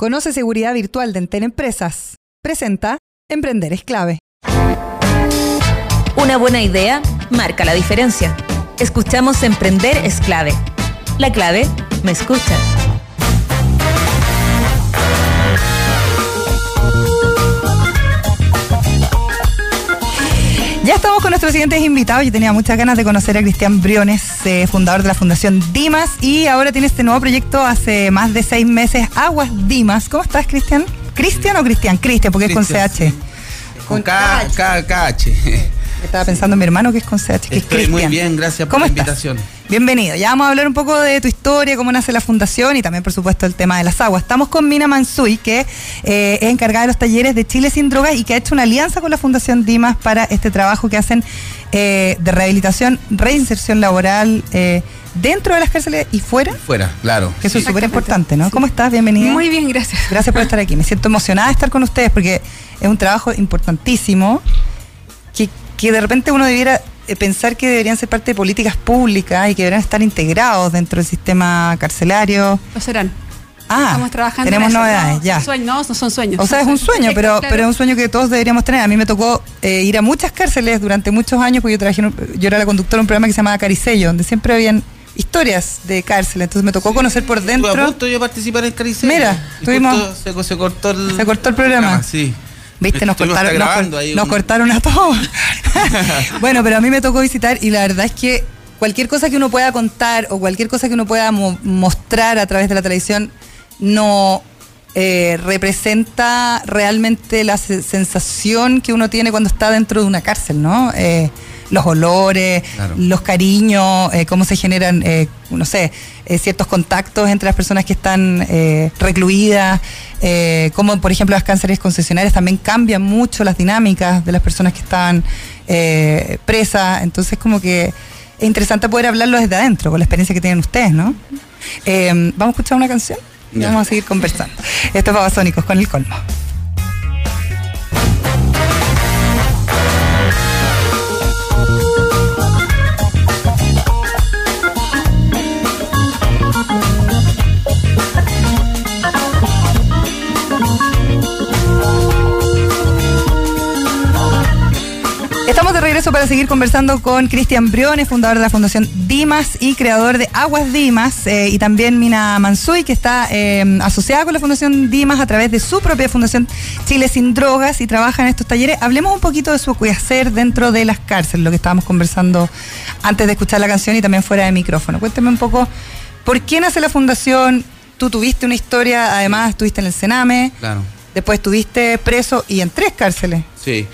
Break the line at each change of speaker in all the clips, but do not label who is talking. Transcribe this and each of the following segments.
Conoce seguridad virtual de Entel Empresas. Presenta Emprender es clave.
Una buena idea marca la diferencia. Escuchamos Emprender es clave. La clave me escucha.
Ya estamos con nuestros siguientes invitados. Yo tenía muchas ganas de conocer a Cristian Briones, eh, fundador de la Fundación Dimas, y ahora tiene este nuevo proyecto hace más de seis meses, Aguas Dimas. ¿Cómo estás, Cristian? ¿Cristian o Cristian? Cristian, porque es con CH.
Con K.
Estaba pensando en mi hermano que es con CH, que es
Estoy
Cristian.
muy bien, gracias por
¿Cómo
la
estás? Bienvenido. Ya vamos a hablar un poco de tu historia, cómo nace la fundación y también, por supuesto, el tema de las aguas. Estamos con Mina Mansui, que eh, es encargada de los talleres de Chile sin drogas y que ha hecho una alianza con la Fundación Dimas para este trabajo que hacen eh, de rehabilitación, reinserción laboral eh, dentro de las cárceles y fuera.
Fuera, claro.
Que eso es súper importante, ¿no? ¿Cómo estás? Bienvenida.
Muy bien, gracias.
Gracias por estar aquí. Me siento emocionada de estar con ustedes porque es un trabajo importantísimo que, que de repente uno debiera pensar que deberían ser parte de políticas públicas y que deberían estar integrados dentro del sistema carcelario.
Lo serán.
Ah,
Estamos trabajando.
tenemos
en eso.
novedades,
No,
ya.
son sueños, no, no son sueños.
O sea, es un sueño, pero,
claro.
pero es un sueño que todos deberíamos tener. A mí me tocó eh, ir a muchas cárceles durante muchos años, porque yo trabajé, en un- yo era la conductora de un programa que se llamaba Caricello, donde siempre habían historias de cárcel. Entonces me tocó conocer por
Estuve a
dentro.
punto yo participar en Caricel.
Mira, tuvimos-
Se, se cortó el,
Se cortó el programa.
Sí.
Viste, nos
Estuvimos
cortaron, nos,
grabando
cor-
ahí
nos
un-
cortaron a todos. bueno, pero a mí me tocó visitar y la verdad es que cualquier cosa que uno pueda contar o cualquier cosa que uno pueda mo- mostrar a través de la televisión no eh, representa realmente la se- sensación que uno tiene cuando está dentro de una cárcel, ¿no? Eh, los olores,
Claro.
los cariños, eh, cómo se generan, no sé, ciertos contactos entre las personas que están recluidas, eh, cómo, por ejemplo, las cánceres concesionarias también cambian mucho las dinámicas de las personas que están eh, presas. Entonces, como que es interesante poder hablarlo desde adentro, con la experiencia que tienen ustedes, ¿no? Eh, Vamos a escuchar una canción y vamos a seguir conversando. Esto es Babasónicos con el colmo. Regreso para seguir conversando con Cristian Briones, fundador de la Fundación Dimas y creador de Aguas Dimas, eh, y también Mina Mansui, que está eh, asociada con la Fundación Dimas a través de su propia Fundación Chile Sin Drogas y trabaja en estos talleres. Hablemos un poquito de su quehacer dentro de las cárceles, lo que estábamos conversando antes de escuchar la canción y también fuera de micrófono. Cuénteme un poco, ¿por qué nace la Fundación? Tú tuviste una historia, además estuviste en el Sename,
Claro.
después estuviste preso y en tres cárceles.
Sí.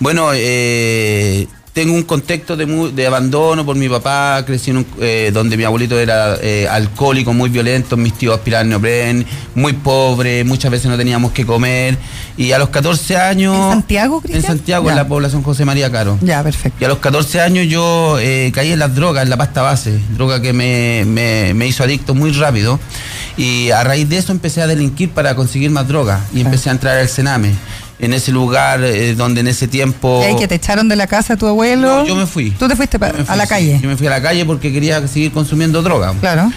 Bueno, eh, tengo un contexto de, de abandono por mi papá, crecí en un, eh, donde mi abuelito era eh, alcohólico, muy violento, mis tíos aspiraban neopren, muy pobre, muchas veces no teníamos que comer. Y a los 14 años...
¿En Santiago, Cristian?
En Santiago, en la población José María Caro.
Ya, perfecto.
Y a los 14 años yo eh, caí en las drogas, en la pasta base, droga que me, me- me hizo adicto muy rápido. Y a raíz de eso empecé a delinquir para conseguir más droga y empecé a entrar al Sename. En ese lugar eh, donde en ese tiempo...
¿Y ahí que te echaron de la casa tu abuelo?
No, yo me fui.
¿Tú te fuiste
fui,
a la
sí.
calle?
Yo me fui a la calle porque quería seguir consumiendo droga.
Claro.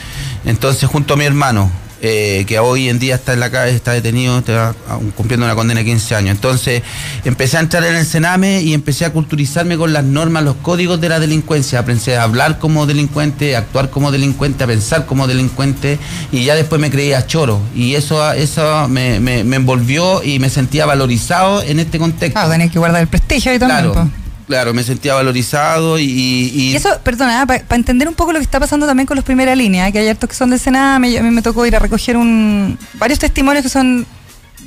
Entonces, junto a mi hermano, eh, que hoy en día está en la calle, está detenido, está cumpliendo una condena de 15 años. Entonces, empecé a entrar en el Sename y empecé a culturizarme con las normas, los códigos de la delincuencia. Aprendí a hablar como delincuente, a actuar como delincuente, a pensar como delincuente y ya después me creía choro. Y eso, eso me, me- me envolvió y me sentía valorizado en este contexto.
Claro, tenés que guardar el prestigio y también.
Claro. Claro, me sentía valorizado y...
eso, perdona, para entender un poco lo que está pasando también con los primera línea, que hay hartos que son de Sename, a mí me tocó ir a recoger un varios testimonios que son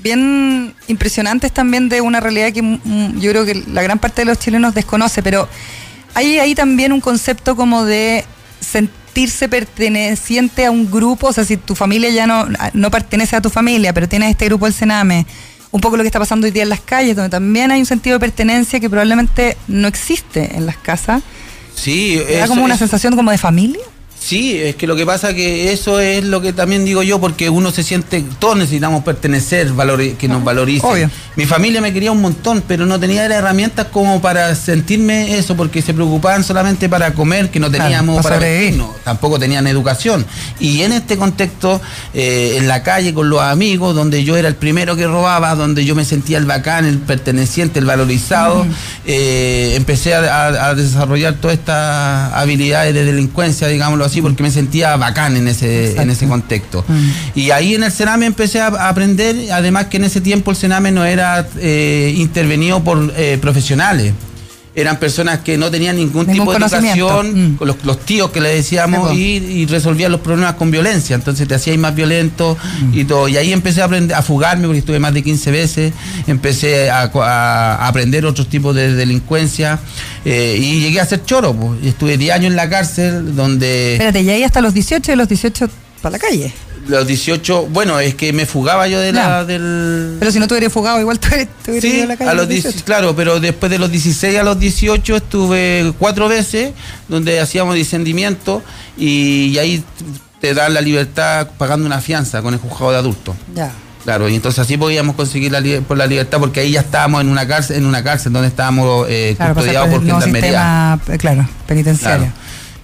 bien impresionantes también de una realidad que mm, yo creo que la gran parte de los chilenos desconoce, pero hay ahí también un concepto como de sentirse perteneciente a un grupo, o sea, si tu familia ya no, no pertenece a tu familia, pero tienes este grupo del Sename, un poco lo que está pasando hoy día en las calles, donde también hay un sentido de pertenencia que probablemente no existe en las casas.
sí,
¿Te da
eso-
como una sensación como de familia?
Sí, es que lo que pasa que eso es lo que también digo yo, porque uno se siente, todos necesitamos pertenecer, valori- que nos valoricen.
Obvio.
Mi familia me quería un montón, pero no tenía las herramientas como para sentirme eso, porque se preocupaban solamente para comer, que no teníamos
para
vestirnos, tampoco tenían educación. Y en este contexto, eh, en la calle con los amigos, donde yo era el primero que robaba, donde yo me sentía el bacán, el perteneciente, el valorizado, eh, empecé a, a- a desarrollar todas estas habilidades de delincuencia, digámoslo así, porque me sentía bacán en ese,
Exacto.
en ese contexto.
Mm.
Y ahí en el Sename empecé a, a aprender, además que en ese tiempo el Sename no era eh, intervenido por eh, profesionales. Eran personas que no tenían ningún,
Ningún
tipo de educación,
Mm.
con los, los tíos que le decíamos, y, y resolvían los problemas con violencia. Entonces te hacías más violento
Mm.
y todo. Y ahí empecé a aprender a fugarme, porque estuve más de 15 veces. Empecé a, aprender otros tipos de delincuencia. eh, y llegué a ser choro. Y Estuve 10 años en la cárcel, donde
Espérate, y ahí hasta los 18 y los 18 para la calle.
Los 18, bueno, es que me fugaba yo de la, del...
Pero si no te hubieras fugado, igual te hubieras, te hubieras
Sí,
ido a la calle.
a los
los
10
18.
claro, pero después de los 16 a los 18 estuve cuatro veces donde hacíamos discernimiento y, y ahí te dan la libertad pagando una fianza con el juzgado de adultos.
Ya.
Claro, y entonces así podíamos conseguir la, por la libertad porque ahí ya estábamos en una cárcel, en una cárcel donde estábamos eh,
Claro, pasar
custodiados
por
gendarmería.
eh, claro, penitenciario.
Claro.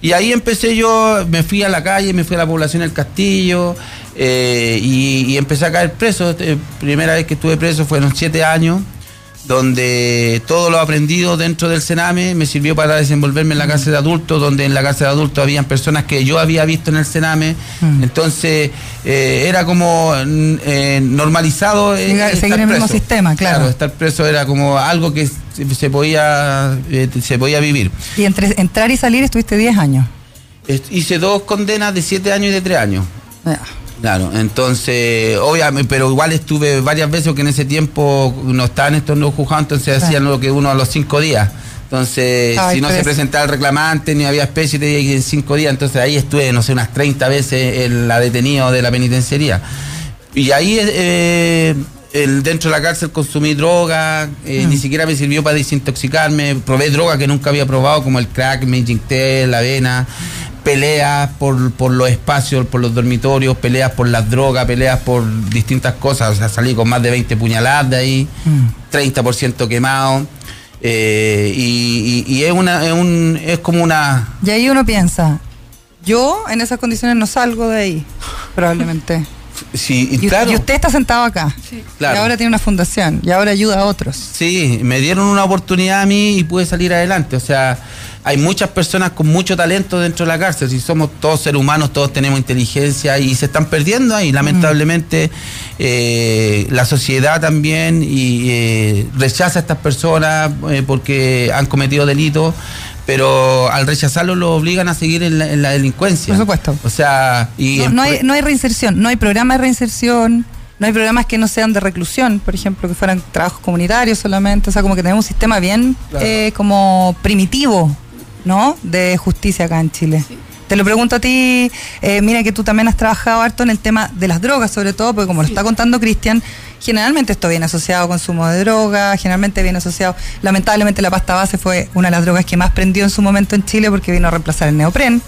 Y ahí empecé yo, me fui a la calle, me fui a la población del Castillo eh, y, y empecé a caer preso. Eh, primera vez que estuve preso fueron siete años, donde todo lo aprendido dentro del Sename me sirvió para desenvolverme en la cárcel de adultos, donde en la cárcel de adultos habían personas que yo había visto en el Sename.
Mm.
Entonces eh, era como mm, eh, normalizado. eh,
Seguir-
estar
seguir el mismo sistema, claro.
estar preso era como algo que se, podía, eh, se podía vivir.
Y entre entrar y salir estuviste 10 años.
Hice dos condenas de siete años y de tres años.
Ya.
Claro, entonces, obviamente, pero igual estuve varias veces porque en ese tiempo no estaban estos nuevos juzgados, entonces
Claro.
hacían lo que uno a los cinco días. Entonces,
Ay,
si no se presentaba el reclamante ni había especie, te en cinco días. Entonces ahí estuve, no sé, unas 30 veces en la detenido de la penitenciaría. Y ahí eh, el, dentro de la cárcel consumí droga, eh,
Mm.
ni siquiera me sirvió para desintoxicarme. Probé droga que nunca había probado, como el crack, me inyecté la avena. Peleas por, por los espacios, por los dormitorios, peleas por las drogas, peleas por distintas cosas. O sea, salí con más de 20 puñaladas de ahí,
Mm.
30% quemado. eh, y, y- y es, una, es, un, es como una.
Y ahí uno piensa, yo en esas condiciones no salgo de ahí, probablemente.
Sí,
Y,
claro.
y usted está sentado acá.
Claro.
Y ahora tiene una fundación. Y ahora ayuda a otros.
Sí, me dieron una oportunidad a mí y pude salir adelante. O sea, hay muchas personas con mucho talento dentro de la cárcel. Si somos todos seres humanos, todos tenemos inteligencia y se están perdiendo ahí. Lamentablemente, eh, la sociedad también y, eh, rechaza a estas personas eh, porque han cometido delitos. Pero al rechazarlo lo obligan a seguir en la, en la delincuencia.
Por supuesto.
O sea, y
no hay, no hay reinserción, no hay programa de reinserción, no hay programas que no sean de reclusión, por ejemplo, que fueran trabajos comunitarios solamente. O sea, como que tenemos un sistema bien
Claro.
eh, como primitivo, ¿no? De justicia acá en Chile. Te lo pregunto a ti, eh, mira que tú también has trabajado harto en el tema de las drogas, sobre todo, porque como lo está contando Cristian, generalmente esto viene asociado a consumo de drogas, generalmente viene asociado, lamentablemente la pasta base fue una de las drogas que más prendió en su momento en Chile porque vino a reemplazar el neopren.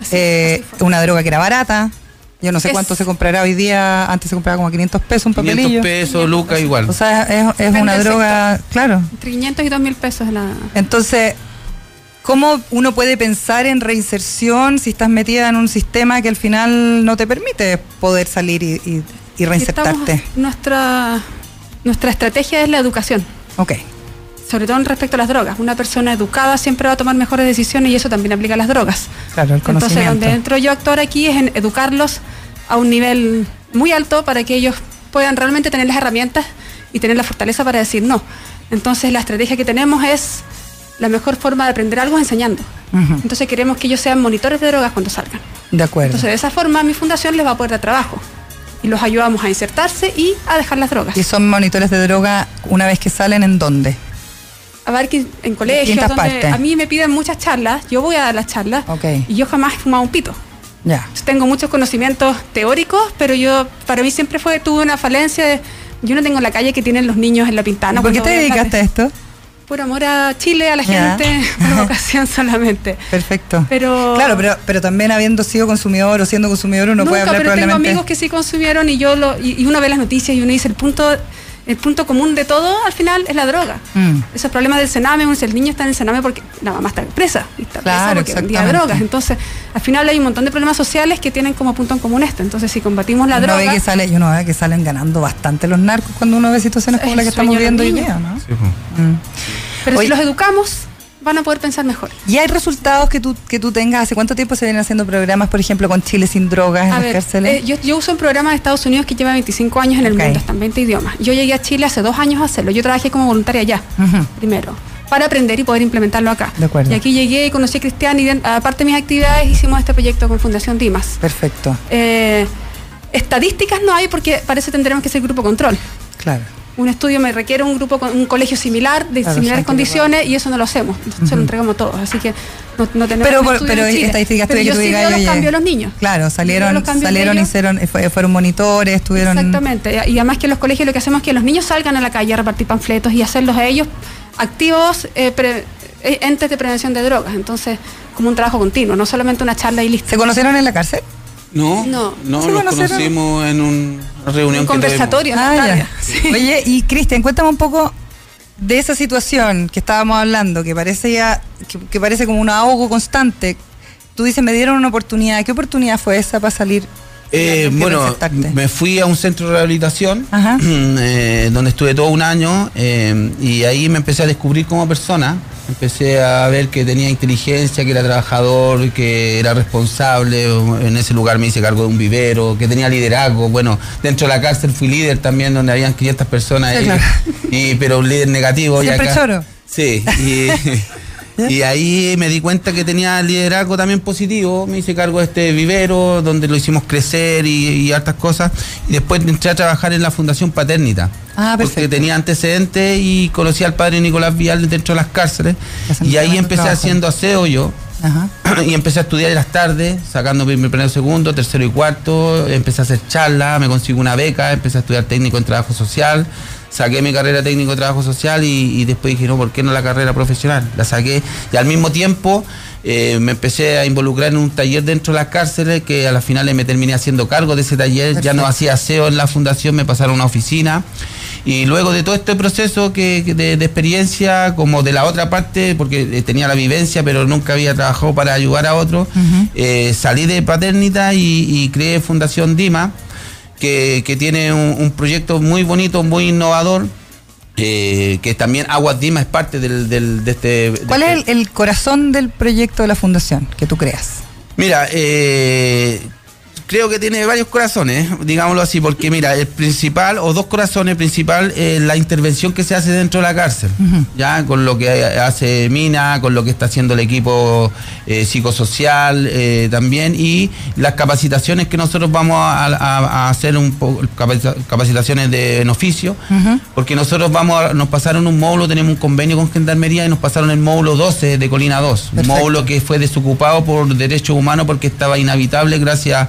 Así-
Eh,
así
una droga que era barata. Yo no sé
Es-
cuánto se comprará hoy día. Antes se compraba como a 500 pesos un
500
papelillo.
pesos, lucas, igual.
O sea, es, una droga, claro.
Entre 500 y 2 mil pesos la...
Entonces, ¿cómo uno puede pensar en reinserción si estás metida en un sistema que al final no te permite poder salir y, y- y reinsertarte?
Estamos- nuestra, nuestra estrategia es la educación,
Ok.
sobre todo en respecto a las drogas. Una persona educada siempre va a tomar mejores decisiones y eso también aplica a las drogas.
Claro, el
Entonces,
conocimiento.
donde entro yo actuar aquí es en educarlos a un nivel muy alto para que ellos puedan realmente tener las herramientas y tener la fortaleza para decir no. Entonces, la estrategia que tenemos es la mejor forma de aprender algo es enseñando. Entonces, queremos que ellos sean monitores de drogas cuando salgan.
De acuerdo.
Entonces, de esa forma, mi fundación les va a poder dar trabajo y los ayudamos a insertarse y a dejar las drogas.
¿Y son monitores de droga una vez que salen en dónde?
A ver, en colegios, donde
partes.
a mí me piden muchas charlas, yo voy a dar las charlas y yo jamás he fumado un pito.
Ya.
Tengo muchos conocimientos teóricos, pero yo, para mí siempre fue, tuve una falencia de, yo no tengo la calle que tienen los niños en la pintana.
¿Por qué te dedicaste a esto?
Por amor a Chile, a la gente, por vocación solamente.
Perfecto.
Pero-
Claro, pero, pero también habiendo sido consumidor o siendo consumidor uno puede hablar
pero tengo
probablemente.
amigos que sí consumieron y yo lo, y, y uno ve las noticias y uno dice el punto, el punto común de todo al final es la droga.
Mm.
Esos problemas del cename, el niño está en el cename porque la mamá está presa y está
Claro,
presa porque vendía drogas. Entonces, al final hay un montón de problemas sociales que tienen como punto en común esto. Entonces, si combatimos la
uno
droga,
ve que sale, y uno ve que salen ganando bastante los narcos cuando uno ve situaciones como
Es
la que estamos viendo hoy día, ¿no?
Sí.
Mm.
Pero si los educamos, van a poder pensar mejor.
¿Y hay resultados que tú, que tú tengas? ¿Hace cuánto tiempo se vienen haciendo programas, por ejemplo, con Chile sin drogas en
A
las
ver,
cárceles?
eh, yo, yo uso un programa de Estados Unidos que lleva 25 años en el mundo, está en 20 idiomas. Yo llegué a Chile hace dos años a hacerlo. Yo trabajé como voluntaria allá, primero, para aprender y poder implementarlo acá.
De acuerdo.
Y aquí llegué y conocí a Cristian y de- aparte de mis actividades hicimos este proyecto con Fundación Dimas.
Perfecto,
Eh, estadísticas no hay porque parece que tendremos que ser grupo control.
claro.
Un estudio me requiere un grupo con un colegio similar, de
Claro,
similares condiciones, y eso no lo hacemos. Se lo entregamos todos. Así que no, no tenemos
Pero, por- pero
en Chile.
estadísticas
Pero yo sí veo los cambios de los niños.
Claro, salieron, salieron hicieron, eh, fue- fueron monitores, estuvieron...
Exactamente. Y además que en los colegios lo que hacemos es que los niños salgan a la calle a repartir panfletos y hacerlos a ellos activos eh, pre- eh, entes de prevención de drogas. Entonces, como un trabajo continuo, no solamente una charla y listo.
¿Se conocieron en la cárcel?
No,
No.
no,
Sí,
nos conocimos en un- una reunión
Un
que
conversatorio.
Ah,
Natalia.
ya. Oye, y Cristian, cuéntame un poco de esa situación que estábamos hablando, que parece ya, que, que parece como un ahogo constante. Tú dices, me dieron una oportunidad. ¿Qué oportunidad fue esa para salir?
Eh, bueno, me fui a un centro de rehabilitación eh, donde estuve todo un año eh, y ahí me empecé a descubrir como persona. Empecé a ver que tenía inteligencia, que era trabajador, que era responsable. En ese lugar me hice cargo de un vivero, que tenía liderazgo. Bueno, dentro de la cárcel fui líder también, donde habían 500 personas,
Sí,
y-
claro.
y, pero un líder negativo. y
Siempre
acá-
choro.
Sí, y, y ahí me di cuenta que tenía liderazgo también positivo. Me hice cargo de este vivero, donde lo hicimos crecer y, y hartas cosas. Y después entré a trabajar en la Fundación Paternita.
Ah,
porque tenía antecedentes y conocí al padre Nicolás Vial dentro de las cárceles. Y ahí empecé
trabajo.
haciendo aseo yo.
Ajá.
y empecé a estudiar en las tardes, sacando mi primero, segundo, tercero y cuarto, empecé a hacer charlas, me consigo una beca, empecé a estudiar técnico en trabajo social, saqué mi carrera técnico en trabajo social y, y después dije, no, ¿por qué no la carrera profesional? La saqué y al mismo tiempo eh, me empecé a involucrar en un taller dentro de las cárceles que a las finales me terminé haciendo cargo de ese taller, ya no hacía aseo en la fundación, me pasaron a una oficina. Y luego de todo este proceso que, de, de experiencia, como de la otra parte, porque eh, tenía la vivencia, pero nunca había trabajado para ayudar a otros, eh, salí de Paternita y, y creé Fundación Dima, que, que tiene un, un proyecto muy bonito, muy innovador, eh, que también Aguas Dima es parte del, del- de este... de
¿Cuál
este-
es el, el corazón del proyecto de la fundación que tú creas?
Mira, eh, creo que tiene varios corazones, digámoslo así, porque mira, el principal, o dos corazones, principal, es la intervención que se hace dentro de la cárcel, ya con lo que hace Mina, con lo que está haciendo el equipo eh, psicosocial eh, también, y las capacitaciones que nosotros vamos a, a- a hacer un capacita- capacitaciones de, en oficio, porque nosotros vamos a- nos pasaron un módulo, tenemos un convenio con Gendarmería y nos pasaron el módulo 12 de Colina 2, un
Perfecto.
módulo que fue desocupado por derechos humanos porque estaba inhabitable gracias a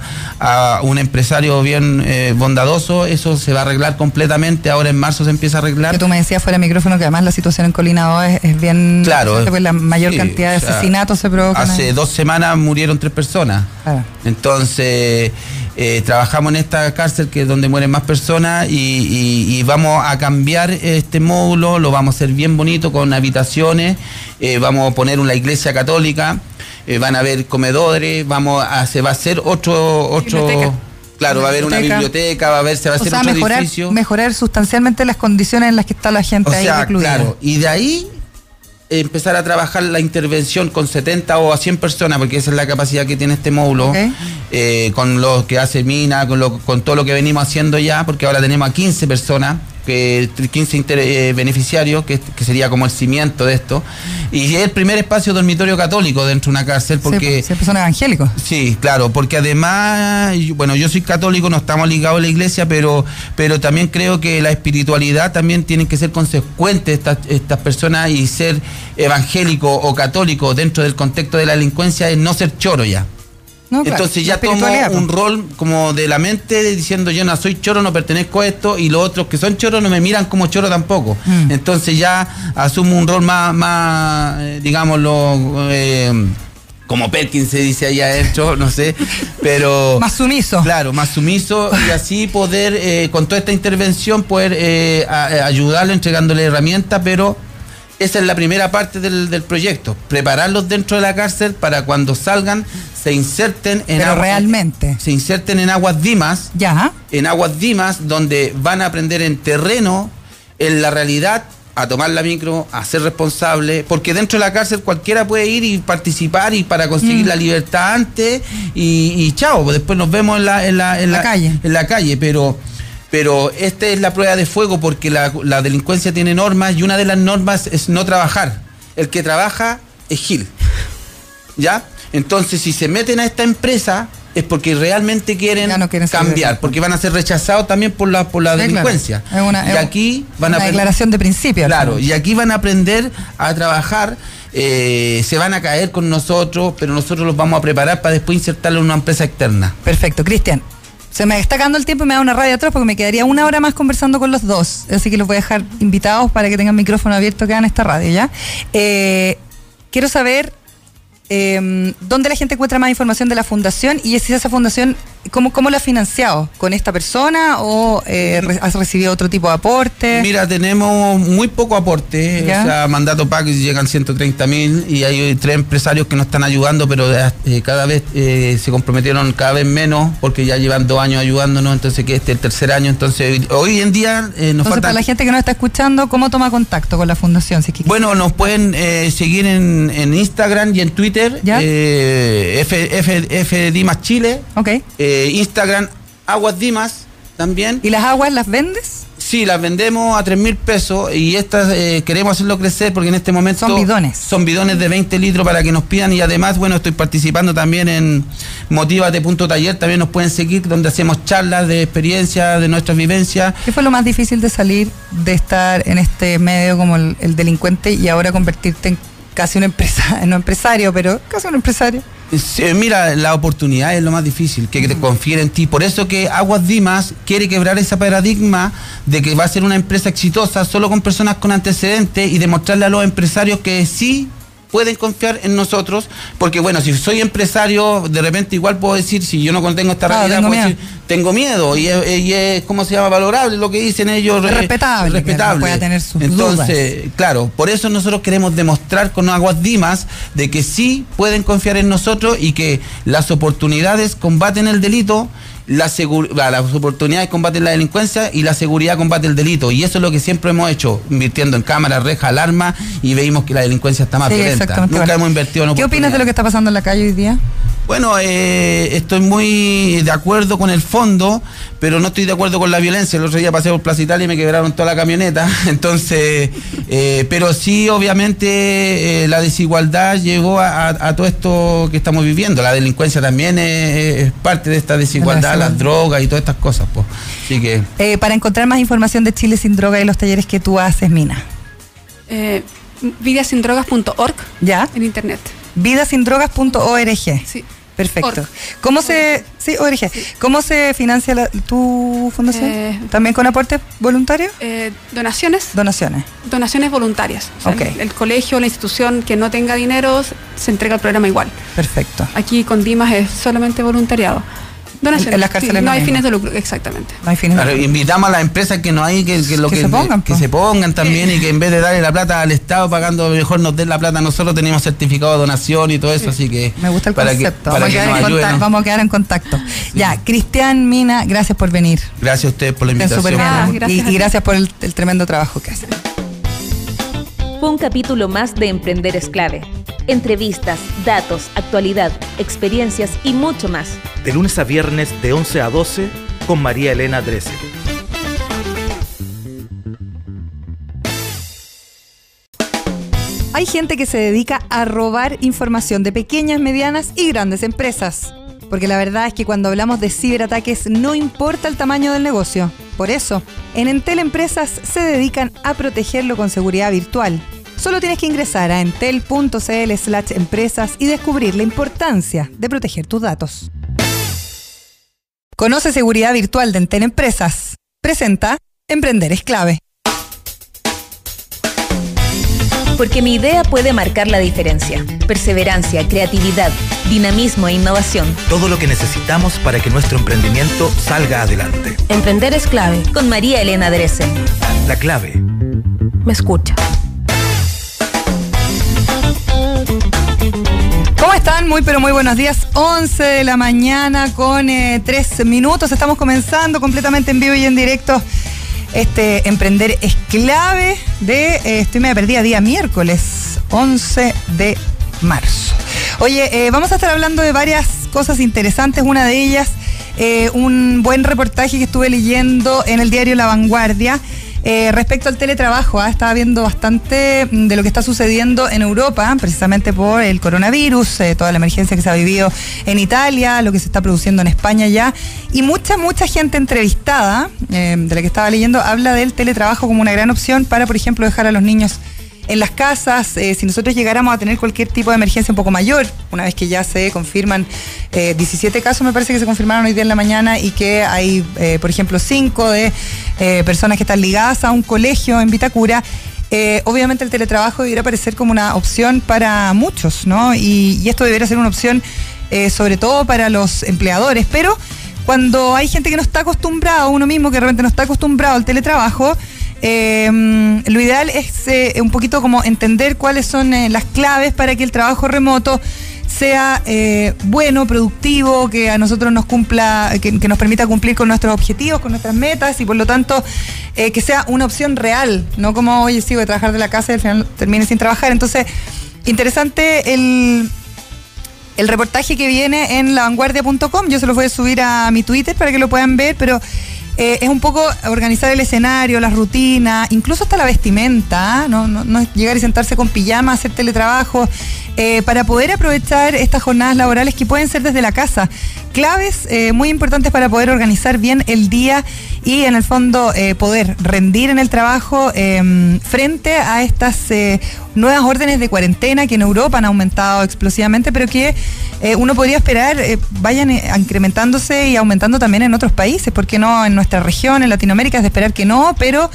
un empresario bien eh, bondadoso, eso se va a arreglar completamente, ahora en marzo se empieza a arreglar.
Que tú me decías fuera de micrófono que además la situación en Colina 2 es, es bien...
Claro.
pues la mayor
sí,
cantidad de
o sea,
asesinatos se provocan.
Hace
ahí.
dos semanas murieron tres personas.
Claro.
Entonces, eh, trabajamos en esta cárcel que es donde mueren más personas y, y- y vamos a cambiar este módulo, lo vamos a hacer bien bonito con habitaciones, eh, vamos a poner una iglesia católica, eh, van a haber comedores, vamos a, se va a hacer otro, otro
Biblioteca.
claro, va a haber una
Biblioteca.
va a haber, se va a
O
hacer
sea,
otro
mejorar,
edificio.
mejorar sustancialmente las condiciones en las que está la gente
O
ahí
sea,
recluida.
claro, y de ahí empezar a trabajar la intervención con 70 o a 100 personas, porque esa es la capacidad que tiene este módulo, eh, con lo que hace Mina, con, lo, con todo lo que venimos haciendo ya, porque ahora tenemos a 15 personas, que 15 inter- eh, beneficiarios, que, que sería como el cimiento de esto, y es el primer espacio dormitorio católico dentro de una cárcel,
Sí,
porque...
siempre son evangélicos.
Sí, claro, porque además, bueno, yo soy católico, no estamos ligados a la iglesia, pero, pero también creo que la espiritualidad también tienen que ser consecuentes estas, estas personas y ser evangélico o católico dentro del contexto de la delincuencia es no ser choro ya.
No, claro,
Entonces ya tomo un rol como de la mente diciendo yo no soy choro, no pertenezco a esto y los otros que son choros no me miran como choro tampoco.
Mm.
Entonces ya asumo un rol más, más eh, digámoslo, eh, como Perkins se dice ahí adentro, no sé, pero...
Más sumiso.
Claro, más sumiso y así poder, eh, con toda esta intervención, poder eh, a- a ayudarlo entregándole herramientas, pero esa es la primera parte del, del proyecto, prepararlos dentro de la cárcel para cuando salgan se inserten en
Pero
agua-
realmente.
se inserten en aguas dimas,
Ya.
en aguas dimas donde van a aprender en terreno, en la realidad, a tomar la micro, a ser responsable, porque dentro de la cárcel cualquiera puede ir y participar y para conseguir
Mm.
la libertad antes y, y chao, pues después nos vemos en la, en la, en
La calle.
En la calle, pero, pero esta es la prueba de fuego porque la, la delincuencia tiene normas y una de las normas es no trabajar. El que trabaja es Gil. ¿Ya? Entonces, si se meten a esta empresa es porque realmente quieren,
no
cambiar, porque van a ser rechazados también por la, por la
Sí, claro.
delincuencia.
Es una-
y aquí van
una
a aprender-
declaración de principio.
Claro, y aquí van a aprender a trabajar, eh, se van a caer con nosotros, pero nosotros los vamos a preparar para después insertarlo en una empresa externa.
Perfecto, Cristian. Se me está acabando el tiempo y me da una radio atrás porque me quedaría una hora más conversando con los dos. Así que los voy a dejar invitados para que tengan micrófono abierto que hagan esta radio, ¿ya? Eh, quiero saber eh, dónde la gente encuentra más información de la fundación y si esa fundación, ¿cómo, cómo la ha financiado? ¿Con esta persona o eh, re- has recibido otro tipo de aporte?
Mira, tenemos muy poco aporte,
¿Ya?
o sea, mandato PAC llegan 130 mil y hay tres empresarios que nos están ayudando, pero eh, cada vez eh, se comprometieron cada vez menos porque ya llevan dos años ayudándonos, entonces que este es el tercer año, entonces hoy, en día eh, nos
Entonces, para la gente que no está escuchando, ¿cómo toma contacto con la fundación? Si es que-
Bueno, nos pueden eh, seguir en, en Instagram y en Twitter,
¿Ya?
eh, F, F, F Dimas Chile,
ok.
eh, Instagram Aguas Dimas también.
¿Y las aguas las vendes?
Sí, las vendemos a 3 mil pesos y estas eh, queremos hacerlo crecer porque en este momento...
Son bidones.
Son bidones de 20 litros para que nos pidan y además, bueno, estoy participando también en Motivate.taller, también nos pueden seguir donde hacemos charlas de experiencia, de nuestras vivencias.
¿Qué fue lo más difícil de salir de estar en este medio como el, el delincuente y ahora convertirte en casi un empresa, no empresario, pero casi un empresario?
Mira, la oportunidad es lo más difícil, que te confíen en ti. Por eso que Aguas Dimas quiere quebrar ese paradigma de que va a ser una empresa exitosa solo con personas con antecedentes y demostrarle a los empresarios que sí pueden confiar en nosotros, porque bueno, si soy empresario, de repente igual puedo decir, si yo no contengo esta
Claro,
realidad,
tengo
puedo
miedo.
decir, tengo miedo, y es, y es, ¿cómo se llama? Valorable lo que dicen ellos.
Es respetable,
respetable.
pueda tener sus
Entonces, claro, por eso nosotros queremos demostrar con Aguas Dimas de que sí pueden confiar en nosotros y que las oportunidades combaten el delito, la las oportunidades combaten la delincuencia y la seguridad combate el delito. Y eso es lo que siempre hemos hecho, invirtiendo en cámaras, rejas, alarmas y veimos que la delincuencia está más
Sí,
violenta. Nunca
Bueno,
hemos invertido en
¿Qué opinas de lo que está pasando en la calle hoy día?
Bueno, eh, estoy muy de acuerdo con el fondo, pero no estoy de acuerdo con la violencia. El otro día pasé por Plaza Italia y me quebraron toda la camioneta. Entonces, eh, pero sí, obviamente, eh, la desigualdad llegó a, a- a todo esto que estamos viviendo. La delincuencia también es, es parte de esta desigualdad,
desigualdad.
las drogas y todas estas cosas. Pues. Así que,
Eh, para encontrar más información de Chile sin droga y los talleres que tú haces, Mina.
Eh, vidasindrogas.org
¿Ya?
en internet.
Vidasindrogas.org.
Sí.
Perfecto.
Org.
¿Cómo se, sí, ORG. ¿Cómo se financia la- tu fundación?
Eh,
¿También con aportes voluntarios?
Eh, donaciones,
Donaciones.
donaciones voluntarias. O sea,
Ok.
el, el colegio, la institución que no tenga dinero se entrega al programa igual.
Perfecto.
Aquí con Dimas es solamente voluntariado. Donaciones.
En las cárceles
no hay
mismo.
fines de lucro, exactamente.
No hay fines.
claro, invitamos a las empresas que no hay, que, que lo
Que
que,
se pongan,
que
po.
se pongan también y que en vez de darle la plata al Estado pagando, mejor nos den la plata nosotros. Tenemos certificado de donación y todo eso, así que.
Me gusta el
para que-
concepto.
para
vamos, a
que
quedar
nos
en
ayuden,
conta-
¿no?
vamos a quedar en contacto. Ya, Cristian, Mina, gracias por venir.
Gracias a ustedes por la invitación.
Ah,
Y-
gracias
y,
ti.
gracias por el, el tremendo trabajo que hacen.
Fue un capítulo más de Emprender es clave. Entrevistas, datos, actualidad, experiencias y mucho más.
de lunes a viernes de 11 a 12 con María Elena Dressel.
Hay gente que se dedica a robar información de pequeñas, medianas y grandes empresas. Porque la verdad es que cuando hablamos de ciberataques no importa el tamaño del negocio. Por eso, en Entel Empresas se dedican a protegerlo con seguridad virtual. Solo tienes que ingresar a entel.cl slash empresas y descubrir la importancia de proteger tus datos. Conoce seguridad virtual de Entel Empresas. Presenta Emprender es clave.
Porque mi idea puede marcar la diferencia. Perseverancia, creatividad, dinamismo e innovación.
Todo lo que necesitamos para que nuestro emprendimiento salga adelante.
Emprender es clave. Con María Elena Dresen.
La clave.
Me escucha.
¿Cómo están? Muy pero muy buenos días. 11 de la mañana con 3 minutos. Estamos comenzando completamente en vivo y en directo. Este Emprender es clave de, eh, estoy media perdida, día miércoles 11 de marzo. Oye, eh, vamos a estar hablando de varias cosas interesantes. Una de ellas, eh, un buen reportaje que estuve leyendo en el diario La Vanguardia eh, respecto al teletrabajo, ¿ah? estaba viendo bastante mm, de lo que está sucediendo en Europa, precisamente por el coronavirus, eh, toda la emergencia que se ha vivido en Italia, lo que se está produciendo en España ya, y mucha, mucha gente entrevistada, eh, de la que estaba leyendo, habla del teletrabajo como una gran opción para, por ejemplo, dejar a los niños en las casas, eh, si nosotros llegáramos a tener cualquier tipo de emergencia un poco mayor, una vez que ya se confirman eh, 17 casos, me parece que se confirmaron hoy día en la mañana y que hay, eh, por ejemplo, 5 de eh, personas que están ligadas a un colegio en Vitacura. eh, obviamente el teletrabajo debería parecer como una opción para muchos, ¿no? Y, esto debería ser una opción eh, sobre todo para los empleadores, pero cuando hay gente que no está acostumbrado, uno mismo que de repente no está acostumbrado al teletrabajo, eh, lo ideal es eh, un poquito como entender cuáles son eh, las claves para que el trabajo remoto sea eh, bueno, productivo, que a nosotros nos cumpla, que, nos permita cumplir con nuestros objetivos, con nuestras metas y por lo tanto que sea una opción real, no como oye, sí, voy a trabajar de la casa y al final termine sin trabajar. Entonces, interesante el, el reportaje que viene en lavanguardia.com. Yo se los voy a subir a mi Twitter para que lo puedan ver, pero eh, es un poco organizar el escenario, las rutinas, incluso hasta la vestimenta, ¿ah? no, no, llegar y sentarse con pijama, hacer teletrabajo, eh, para poder aprovechar estas jornadas laborales que pueden ser desde la casa. Claves eh, muy importantes para poder organizar bien el día y en el fondo poder rendir en el trabajo eh, frente a estas nuevas órdenes de cuarentena que en Europa han aumentado explosivamente, pero que uno podría esperar vayan incrementándose y aumentando también en otros países, porque no en nuestra región, en Latinoamérica, es de esperar que no, pero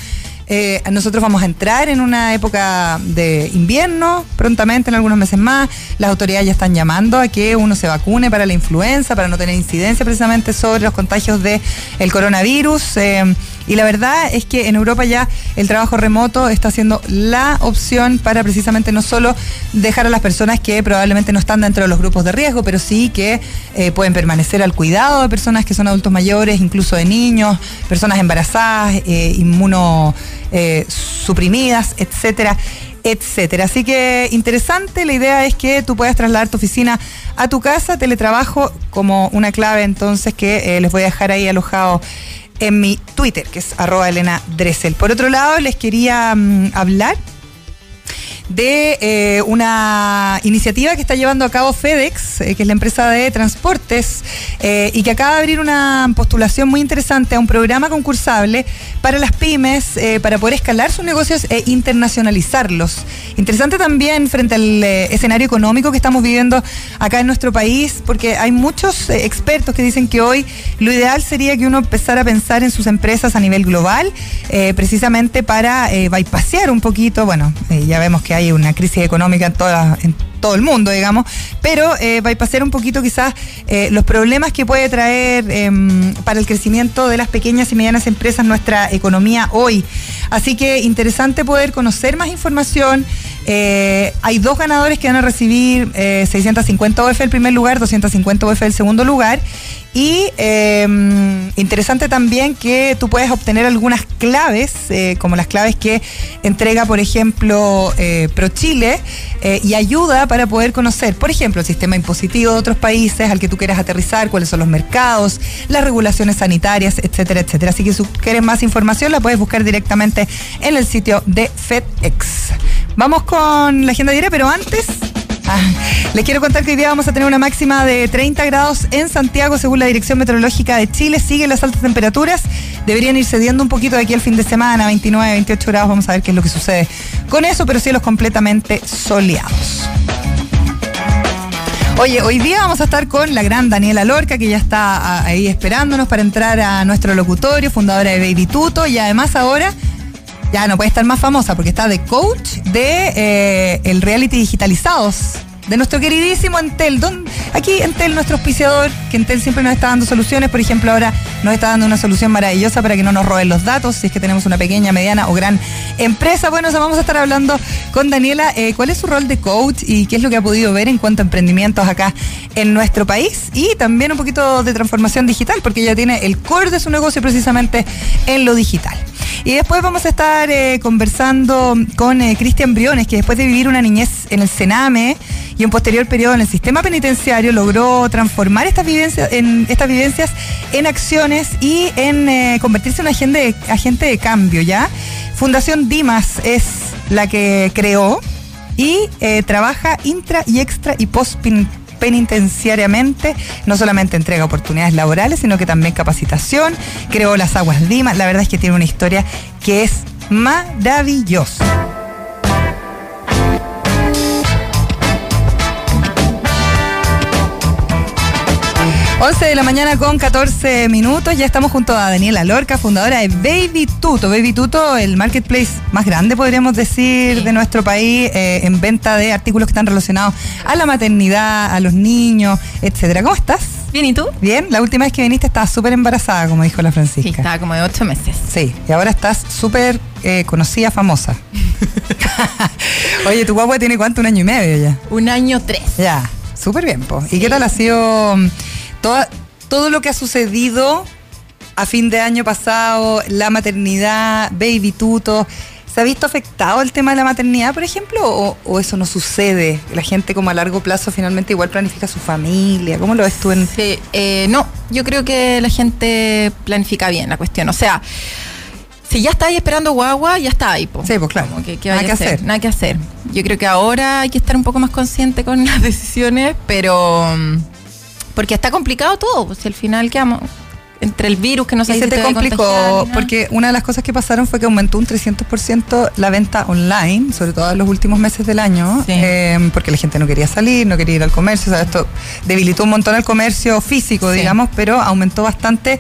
eh, nosotros vamos a entrar en una época de invierno prontamente, en algunos meses más. Las autoridades ya están llamando a que uno se vacune para la influenza, para no tener incidencia precisamente sobre los contagios del el coronavirus. eh, y la verdad es que en Europa ya el trabajo remoto está siendo la opción para precisamente no solo dejar a las personas que probablemente no están dentro de los grupos de riesgo, pero sí que eh, pueden permanecer al cuidado de personas que son adultos mayores, incluso de niños, personas embarazadas, eh, inmuno eh, etcétera etcétera. Así que interesante, la idea es que tú puedas trasladar tu oficina a tu casa, teletrabajo como una clave entonces que les voy a dejar ahí alojado en mi Twitter, que es arroba Elena Dressel. Por otro lado, les quería mm, hablar de eh, una iniciativa que está llevando a cabo FedEx, eh, que es la empresa de transportes, eh, y que acaba de abrir una postulación muy interesante a un programa concursable para las pymes, para poder escalar sus negocios e internacionalizarlos. Interesante también frente al escenario económico que estamos viviendo acá en nuestro país, porque hay muchos expertos que dicen que hoy lo ideal sería que uno empezara a pensar en sus empresas a nivel global, precisamente para bypassear un poquito, bueno, ya vemos que hay una crisis económica en, toda, en todo el mundo, digamos, pero eh, bypassear un poquito quizás eh, los problemas que puede traer eh, para el crecimiento de las pequeñas y medianas empresas nuestra economía hoy. Así que interesante poder conocer más información. Eh, hay dos ganadores que van a recibir eh, 650 OF el primer lugar, 250 OF el segundo lugar. Y eh, interesante también que tú puedes obtener algunas claves, eh, como las claves que entrega, por ejemplo, eh, ProChile, eh, y ayuda para poder conocer, por ejemplo, el sistema impositivo de otros países al que tú quieras aterrizar, cuáles son los mercados, las regulaciones sanitarias, etcétera, etcétera. Así que si quieres más información, la puedes buscar directamente en el sitio de FedEx. Vamos con la agenda diaria, pero antes Ah, les quiero contar que hoy día vamos a tener una máxima de 30 grados en Santiago, según la Dirección Meteorológica de Chile. Siguen las altas temperaturas. deberían ir cediendo un poquito de aquí al fin de semana, 29, 28 grados, vamos a ver qué es lo que sucede con eso, pero cielos completamente soleados. Oye, hoy día vamos a estar con la gran Daniela Lorca, que ya está ah, ahí esperándonos para entrar a nuestro locutorio, fundadora de Baby Tuto, y además ahora ya no puede estar más famosa porque está de coach de eh, el reality digitalizados de nuestro queridísimo Entel. Don, aquí Entel, nuestro auspiciador, que Entel siempre nos está dando soluciones. Por ejemplo, ahora nos está dando una solución maravillosa para que no nos roben los datos, si es que tenemos una pequeña, mediana o gran empresa. Bueno, vamos a estar hablando con Daniela. eh, ¿Cuál es su rol de coach y qué es lo que ha podido ver en cuanto a emprendimientos acá en nuestro país? Y también un poquito de transformación digital, porque ella tiene el core de su negocio precisamente en lo digital. Y después vamos a estar eh, conversando con eh, Cristian Briones, que después de vivir una niñez en el Sename y un posterior periodo en el sistema penitenciario, logró transformar estas vivencias en, estas vivencias en acciones y en eh, convertirse en un agente agente de cambio, ¿ya? Fundación Dimas es la que creó y eh, trabaja intra y extra y post penitenciariamente, no solamente entrega oportunidades laborales, sino que también capacitación, creó las aguas Dimas, la verdad es que tiene una historia que es maravillosa. 11 de la mañana con 14 minutos. Ya estamos junto a Daniela Lorca, fundadora de Baby Tuto. Baby Tuto, el marketplace más grande, podríamos decir, de nuestro país, eh, en venta de artículos que están relacionados a la maternidad, a los niños, etcétera. ¿Cómo estás?
Bien, ¿y tú?
Bien, la última vez que viniste estabas súper embarazada, como dijo la
Sí,
Francisca.
estaba como de ocho meses.
Sí, y ahora estás súper eh, conocida, famosa. Oye, tu guagua tiene cuánto, un año y medio ya.
Un año tres.
Ya, súper bien, po. ¿Y qué tal ha sido mm, toda- todo lo que ha sucedido a fin de año pasado, la maternidad, baby tuto? ¿Se ha visto afectado el tema de la maternidad, por ejemplo? ¿O, o eso no sucede? La gente como a largo plazo finalmente igual planifica su familia. ¿Cómo lo ves tú en...?
Sí, eh, no, yo creo que la gente planifica bien la cuestión. O sea, si ya estáis esperando guagua, ya está ahí. po.
Sí, pues claro.
Como que, ¿qué
Nada que
hacer. Nada que hacer. Yo creo que ahora hay que estar un poco más consciente con las decisiones, pero... mm, Porque está complicado todo. Pues si al final quedamos entre el virus que no
Y
sé
se te complicó, porque una de las cosas que pasaron fue que aumentó un 300% la venta online, sobre todo en los últimos meses del año,
Sí.
eh, porque la gente no quería salir, no quería ir al comercio, o sea, esto debilitó un montón el comercio físico,
Sí.
digamos, pero aumentó bastante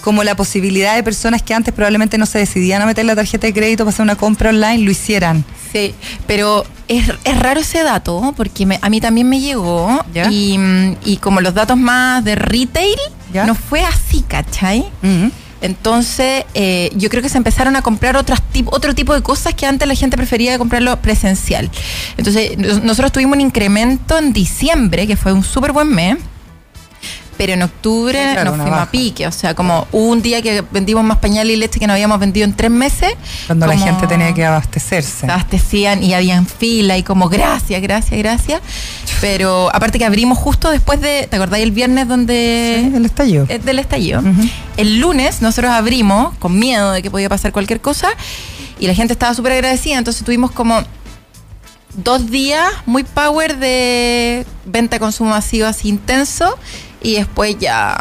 como la posibilidad de personas que antes probablemente no se decidían a meter la tarjeta de crédito para hacer una compra online, lo hicieran.
Sí, pero es, es raro ese dato, porque me- a mí también me llegó
¿Ya?
y, mm, y como los datos más de retail,
¿Ya?
no fue así, ¿cachai? Entonces, eh, yo creo que se empezaron a comprar otras tip- otro tipo de cosas que antes la gente prefería comprarlo presencial. Entonces, nos- nosotros tuvimos un incremento en diciembre, que fue un súper buen mes. Pero en octubre
Sí, claro,
nos fuimos
baja.
a pique, o sea, como hubo un día que vendimos más pañal y leche que no habíamos vendido en tres meses.
Cuando la gente tenía que abastecerse.
se abastecían y habían fila y como gracias, gracias, gracias. Pero aparte que abrimos justo después de, ¿te acordáis el viernes donde
Sí, el estallido.
eh, del estallido? El lunes nosotros abrimos con miedo de que podía pasar cualquier cosa y la gente estaba súper agradecida, entonces tuvimos como dos días muy power de venta consumo masivo así intenso y después ya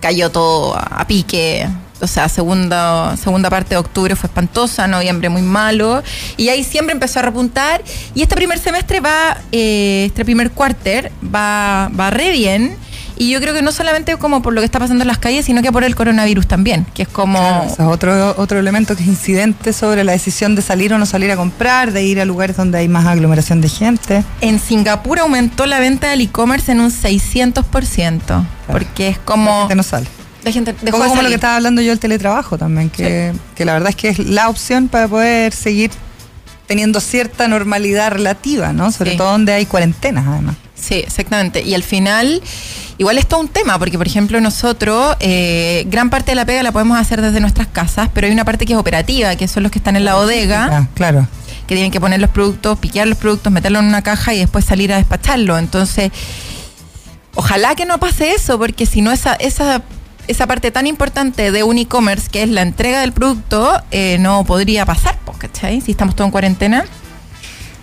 cayó todo a, pique. O sea, segunda, segunda parte de octubre fue espantosa, noviembre muy malo. Y ahí siempre empezó a repuntar. Y este primer semestre va, eh, este primer quarter va, va re bien. Y yo creo que no solamente como por lo que está pasando en las calles, sino que por el coronavirus también, que es como...
Claro, ese es otro, otro elemento que es incidente sobre la decisión de salir o no salir a comprar, de ir a lugares donde hay más aglomeración de gente.
En Singapur aumentó la venta del e-commerce en un 600%, porque es
La
como...
gente no sale.
La gente dejó
poco
de
como lo que estaba hablando yo del teletrabajo también, que, que la verdad es que es la opción para poder seguir teniendo cierta normalidad relativa, ¿no? Sobre
Sí.
todo donde hay cuarentenas, además.
Sí, exactamente. Y al final, igual es todo un tema, porque por ejemplo nosotros, eh, gran parte de la pega la podemos hacer desde nuestras casas, pero hay una parte que es operativa, que son los que están en la bodega,
Ah, claro.
que tienen que poner los productos, piquear los productos, meterlos en una caja y después salir a despacharlo. Entonces, ojalá que no pase eso, porque si no esa, esa, esa parte tan importante de un e-commerce, que es la entrega del producto, eh, no podría pasar, ¿cachai? Si estamos todos en cuarentena.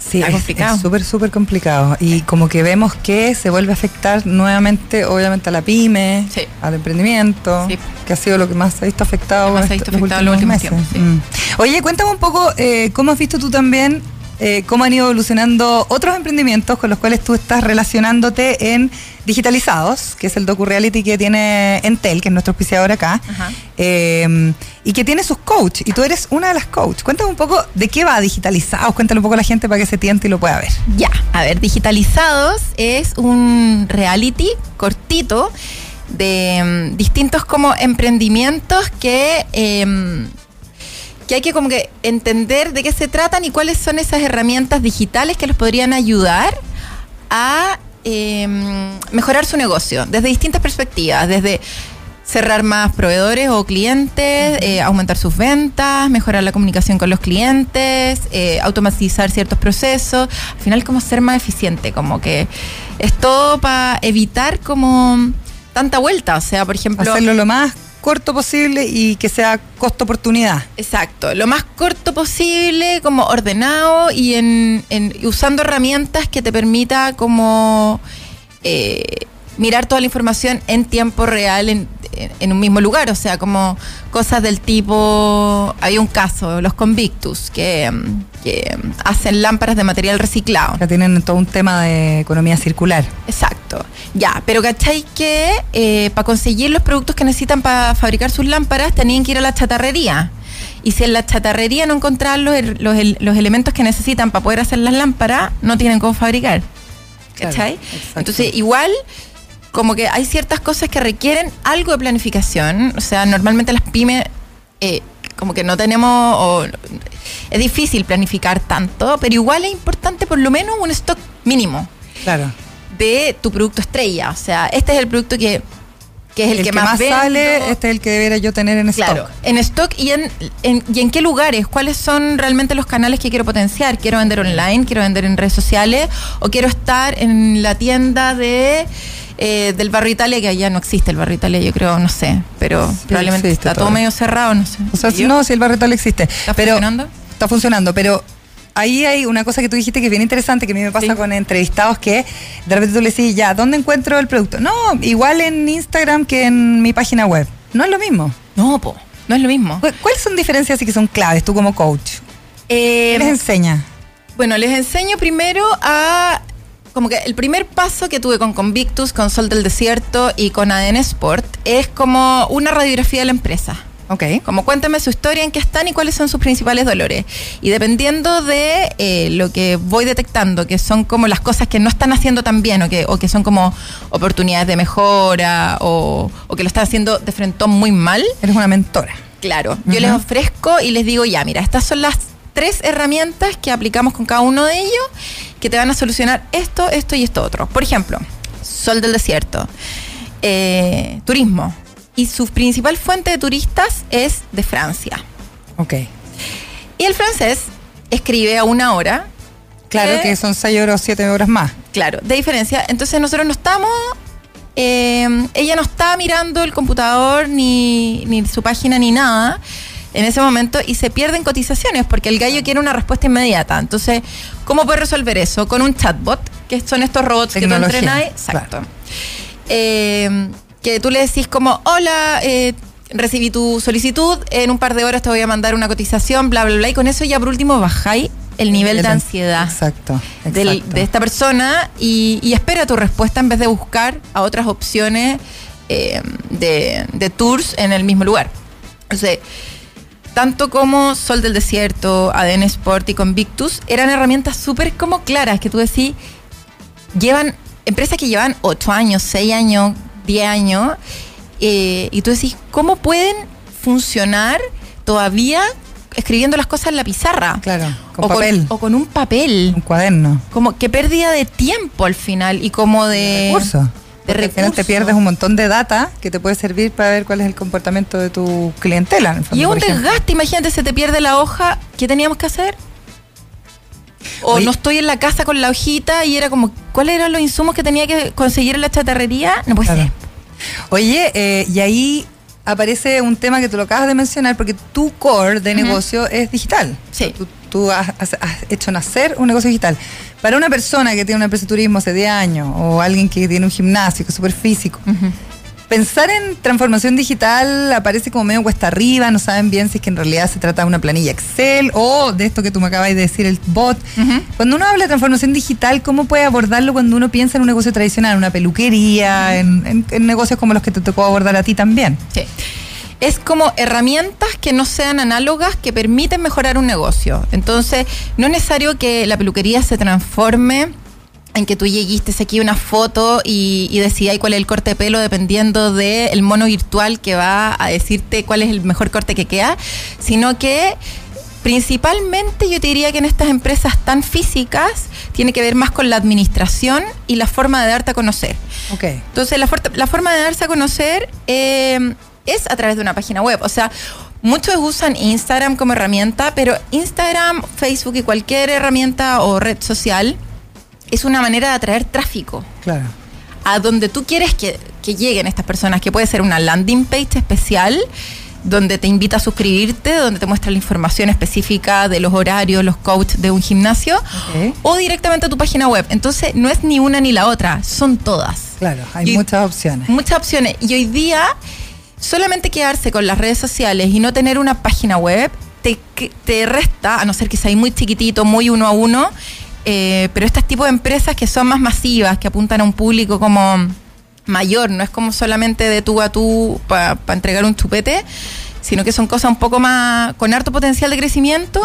Sí, es-
complicado.
es súper, súper complicado. Y como que vemos que se vuelve a afectar nuevamente, obviamente, a la pyme,
Sí.
al emprendimiento,
Sí.
que ha sido lo que más se ha visto afectado,
más ha visto afectado los últimos tiempos, sí.
Mm. Oye, cuéntame un poco eh, cómo has visto tú también, eh, cómo han ido evolucionando otros emprendimientos con los cuales tú estás relacionándote en Digitalizados, que es el docu-reality que tiene Entel, que es nuestro auspiciador acá, eh, y que tiene sus coach, y tú eres una de las coach. Cuéntame un poco de qué va Digitalizados, cuéntale un poco a la gente para que se tiente y lo pueda ver.
Ya, a ver, Digitalizados es un reality cortito de mm, distintos como emprendimientos que, em, que hay que como que entender de qué se tratan y cuáles son esas herramientas digitales que los podrían ayudar a em, mejorar su negocio desde distintas perspectivas, desde cerrar más proveedores o clientes, eh, aumentar sus ventas, mejorar la comunicación con los clientes, eh, automatizar ciertos procesos, al final como ser más eficiente, como que es todo para evitar como tanta vuelta, o sea, por ejemplo...
Hacerlo lo más corto posible y que sea costo-oportunidad.
Exacto, lo más corto posible, como ordenado y en, en- usando herramientas que te permita como eh, mirar toda la información en tiempo real en, en- un mismo lugar, o sea, como cosas del tipo, hay un caso, los Convictus, que, que hacen lámparas de material reciclado.
Ya tienen todo un tema de economía circular.
Exacto. Ya, pero ¿cachai que para conseguir los productos que necesitan para fabricar sus lámparas tenían que ir a la chatarrería? Y si en la chatarrería no encontraban los, los los elementos que necesitan para poder hacer las lámparas, no tienen cómo fabricar. ¿Cachai? Entonces, igual, como que hay ciertas cosas que requieren algo de planificación. O sea, normalmente las pymes, eh, como que no tenemos, o- es difícil planificar tanto, pero igual es importante por lo menos un stock mínimo
Claro.
de tu producto estrella. O sea, este es el producto que, que es el, que, más, vendo.
sale, este es el que debería yo tener en
Claro,
stock.
en stock y en, en- y en qué lugares, cuáles son realmente los canales que quiero potenciar. Quiero vender online, quiero vender en redes sociales o quiero estar en la tienda de eh, del barrio Italia, que allá no existe el barrio Italia, yo creo, no sé, pero probablemente
existe
está todo
todavía.
medio cerrado, no sé.
O sea,
¿Y yo?
no, si el barretal existe.
¿Está
pero,
funcionando?
Está funcionando, pero ahí hay una cosa que tú dijiste que es bien interesante, que a mí me pasa
Sí.
con entrevistados, que de repente tú le decís, ya, ¿dónde encuentro el producto? No, igual en Instagram que en mi página web. No es lo mismo.
No, po, no es lo mismo.
¿Cu- ¿Cuáles son diferencias y que son claves tú como coach?
Eh,
¿Qué les enseña?
Bueno, les enseño primero a. Como que el primer paso que tuve con Convictus, con Sol del Desierto y con ADN Sport es como una radiografía de la empresa.
Ok.
Como cuéntame su historia, en qué están y cuáles son sus principales dolores. Y dependiendo de eh, lo que voy detectando, que son como las cosas que no están haciendo tan bien o que, o que son como oportunidades de mejora o, o que lo están haciendo de frente muy mal,
Eres una mentora.
Claro, yo les ofrezco y les digo, ya, mira, estas son las tres herramientas que aplicamos con cada uno de ellos que te van a solucionar esto, esto y esto otro. Por ejemplo, Sol del Desierto, eh, turismo. Y su principal fuente de turistas es de Francia.
Ok.
Y el francés escribe a una hora.
Claro que son 6 horas o 7 horas más.
Claro, de diferencia. Entonces nosotros no estamos, eh, ella no está mirando el computador ni, ni su página ni nada en ese momento y se pierden cotizaciones porque el gallo quiere una respuesta inmediata. Entonces, ¿cómo puede resolver eso? Con un chatbot, que son estos robots que tú entrenas. Exacto. Eh, que tú le decís como, hola, eh, recibí tu solicitud, en un par de horas te voy a mandar una cotización, bla, bla, bla. Y con eso ya por último bajáis el nivel de ansiedad
Exacto.
del- de esta persona y, y espera tu respuesta en vez de buscar a otras opciones eh, de, de tours en el mismo lugar. Entonces, tanto como Sol del Desierto, ADN Sport y Convictus eran herramientas súper como claras que tú decís, llevan, empresas que llevan 8 años, 6 años, 10 años, eh, y tú decís, ¿cómo pueden funcionar todavía escribiendo las cosas en la pizarra?
Claro, con
o
papel.
o con un papel
Un cuaderno.
como que pérdida de tiempo al final y como de
recursos.
De
Porque al final te
recursos.
pierdes un montón de data que te puede servir para ver cuál es el comportamiento de tu clientela. en el fondo,
y es un desgaste imagínate se te pierde la hoja ¿qué teníamos que hacer? o
Oye.
no estoy en la casa con la hojita y era como ¿cuáles eran los insumos que tenía que conseguir en la chatarrería? no puede
Claro.
ser
Oye, eh, y ahí aparece un tema que tú lo acabas de mencionar, porque tu core de negocio es digital.
Sí.
Tú tú has, has- hecho nacer un negocio digital. Para una persona que tiene una empresa de turismo hace 10 años o alguien que tiene un gimnasio que es súper físico, pensar en transformación digital aparece como medio cuesta arriba, no saben bien si es que en realidad se trata de una planilla Excel o de esto que tú me acabas de decir, el bot. Cuando uno habla de transformación digital, ¿cómo puede abordarlo cuando uno piensa en un negocio tradicional, una peluquería, en, en- en negocios como los que te tocó abordar a ti también?
Sí. Es como herramientas que no sean análogas que permiten mejorar un negocio. Entonces, no es necesario que la peluquería se transforme en que tú lleguiste aquí una foto y, y decidáis cuál es el corte de pelo dependiendo del mono virtual que va a decirte cuál es el mejor corte que queda, sino que principalmente yo te diría que en estas empresas tan físicas tiene que ver más con la administración y la forma de darte a conocer.
Ok.
Entonces, la forma de darse a conocer eh, es a través de una página web. O sea, muchos usan Instagram como herramienta, pero Instagram, Facebook y cualquier herramienta o red social es una manera de atraer tráfico
Claro.
a donde tú quieres que, que lleguen estas personas, que puede ser una landing page especial donde te invita a suscribirte, donde te muestra la información específica de los horarios, los coaches de un gimnasio, o directamente a tu página web. Entonces, no es ni una ni la otra, son todas.
Claro, hay
Y-
muchas opciones.
Muchas opciones. Y hoy día, solamente quedarse con las redes sociales y no tener una página web, te, te resta, a no ser que seas muy chiquitito, muy uno a uno, eh, pero este tipo de empresas que son más masivas, que apuntan a un público como mayor, no es como solamente de tú a tú para entregar un chupete, sino que son cosas un poco más con harto potencial de crecimiento,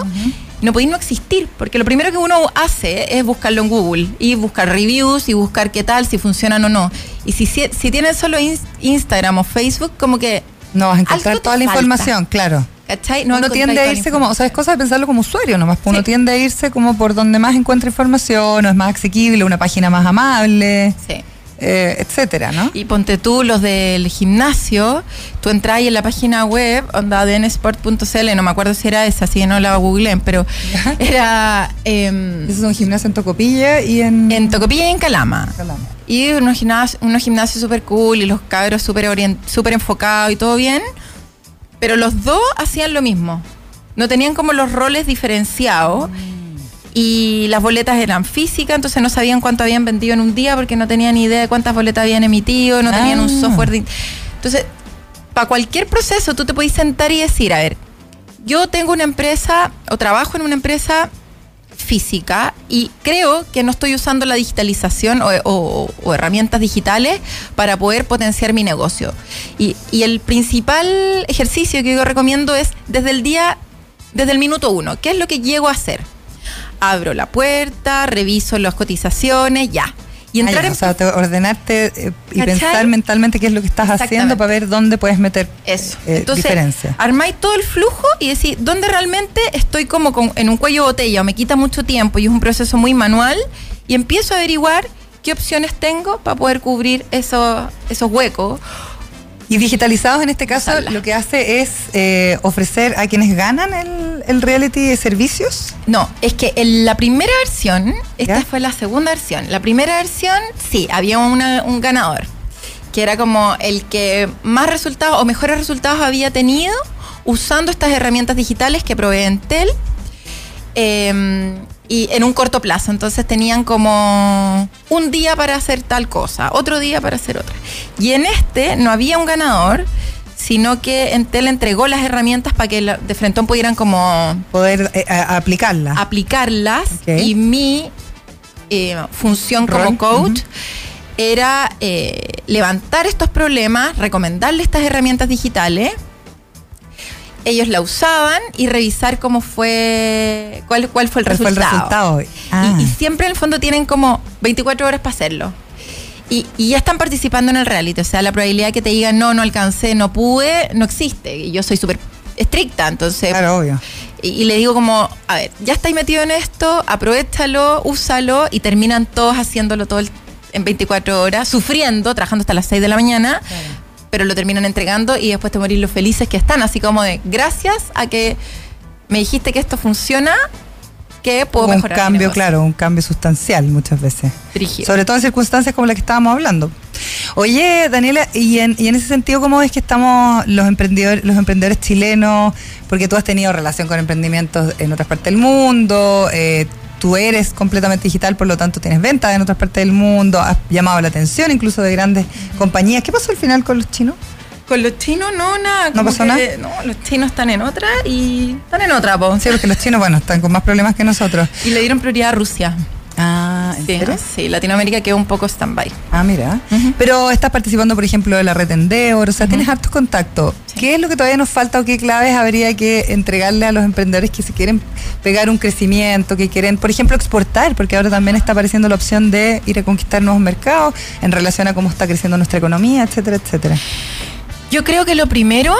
no podéis no existir, porque lo primero que uno hace es buscarlo en Google y buscar reviews y buscar qué tal, si funcionan o no. Y si, si, si tienes solo ins- Instagram o Facebook, como que...
No vas a encontrar toda la
falta.
información, claro.
¿Cachai? No
uno tiende a irse como, o sea, es cosa de pensarlo como usuario nomás, pues uno
Sí.
tiende a irse como por donde más encuentra información, o es más asequible, una página más amable,
Sí.
Eh, etcétera, ¿no?
Y ponte tú los del gimnasio, tú entras ahí en la página web, onda dnsport.cl, no me acuerdo si era esa, así que no la googleen, pero era
Ese es un gimnasio en Tocopilla y en...
en Tocopilla y en Calama.
Calama.
Y unos gimnasios, unos gimnasios súper cool y los cabros súper súper enfocados y todo bien. Pero los dos hacían lo mismo. No tenían como los roles diferenciados. Y las boletas eran físicas, entonces no sabían cuánto habían vendido en un día porque no tenían ni idea de cuántas boletas habían emitido, no tenían un
Ah.
software. de- Entonces, para cualquier proceso tú te podés sentar y decir, a ver, yo tengo una empresa o trabajo en una empresa física y creo que no estoy usando la digitalización o, o- o herramientas digitales para poder potenciar mi negocio. Y, y el principal ejercicio que yo recomiendo es desde el día, desde el minuto uno, ¿qué es lo que llego a hacer? Abro la puerta, reviso las cotizaciones, ya. Y entrar en
o sea, te- ordenarte eh, y
¿Cachai?
pensar mentalmente qué es lo que estás haciendo para ver dónde puedes meter
Eso.
eh,
Entonces,
diferencia.
armáis todo el flujo y decís, ¿dónde realmente estoy como con- en un cuello de botella o me quita mucho tiempo y es un proceso muy manual? Y empiezo a averiguar qué opciones tengo para poder cubrir esos, esos huecos.
Y digitalizados en este caso lo que hace es eh, ofrecer a quienes ganan el, el reality de servicios.
No, es que en la primera versión, esta
¿Ya?
fue la segunda versión. La primera versión, sí, había una- un ganador, que era como el que más resultados o mejores resultados había tenido usando estas herramientas digitales que provee Entel eh, y en un corto plazo. Entonces tenían como un día para hacer tal cosa, otro día para hacer otra. Y en este no había un ganador, sino que Entel entregó las herramientas para que de frente pudieran como
Poder eh,
aplicarlas
Ok.
y mi eh, función
Rol,
como coach era eh, levantar estos problemas, recomendarle estas herramientas digitales. Ellos la usaban y revisar cómo fue, cuál, cuál fue el
¿Cuál fue el
resultado.
Ah.
Y, y siempre en el fondo tienen como 24 horas para hacerlo. Y, y ya están participando en el reality. O sea, la probabilidad que te digan no, no alcancé, no pude, no existe. Y yo soy súper estricta, entonces
Claro, obvio.
y, y le digo como, a ver, ya estáis metido en esto, aprovechalo, úsalo y terminan todos haciéndolo todo el- en 24 horas, sufriendo, trabajando hasta las 6 de la mañana, pero lo terminan entregando y después te morís los felices que están, así como de, gracias a que me dijiste que esto funciona, que puedo
un
mejorar. mi
cambio,
negocio".
claro, un cambio sustancial muchas veces. Sobre todo en circunstancias como las que estábamos hablando. Oye, Daniela, y en, y en ese sentido, ¿cómo ves que estamos los emprendedores, los emprendedores chilenos? Porque tú has tenido relación con emprendimientos en otras partes del mundo, eh, tú eres completamente digital, por lo tanto tienes ventas en otras partes del mundo, has llamado la atención incluso de grandes compañías. ¿Qué pasó al final con los chinos?
Con los chinos no, nada.
¿No pasó
que-
nada?
No, los chinos están en otra y están en otra, po.
Sí, porque los chinos, bueno, están con más problemas que nosotros.
Y le dieron prioridad a Rusia.
Ah, ¿en
Sí,
serio?
sí, Latinoamérica quedó un poco stand-by.
Ah, mira. Pero estás participando, por ejemplo, de la red Endeavor, o sea, tienes hartos contactos. ¿Qué es lo que todavía nos falta o qué claves habría que entregarle a los emprendedores que se quieren pegar un crecimiento, que quieren, por ejemplo, exportar? Porque ahora también está apareciendo la opción de ir a conquistar nuevos mercados en relación a cómo está creciendo nuestra economía, etcétera, etcétera.
Yo creo que lo primero,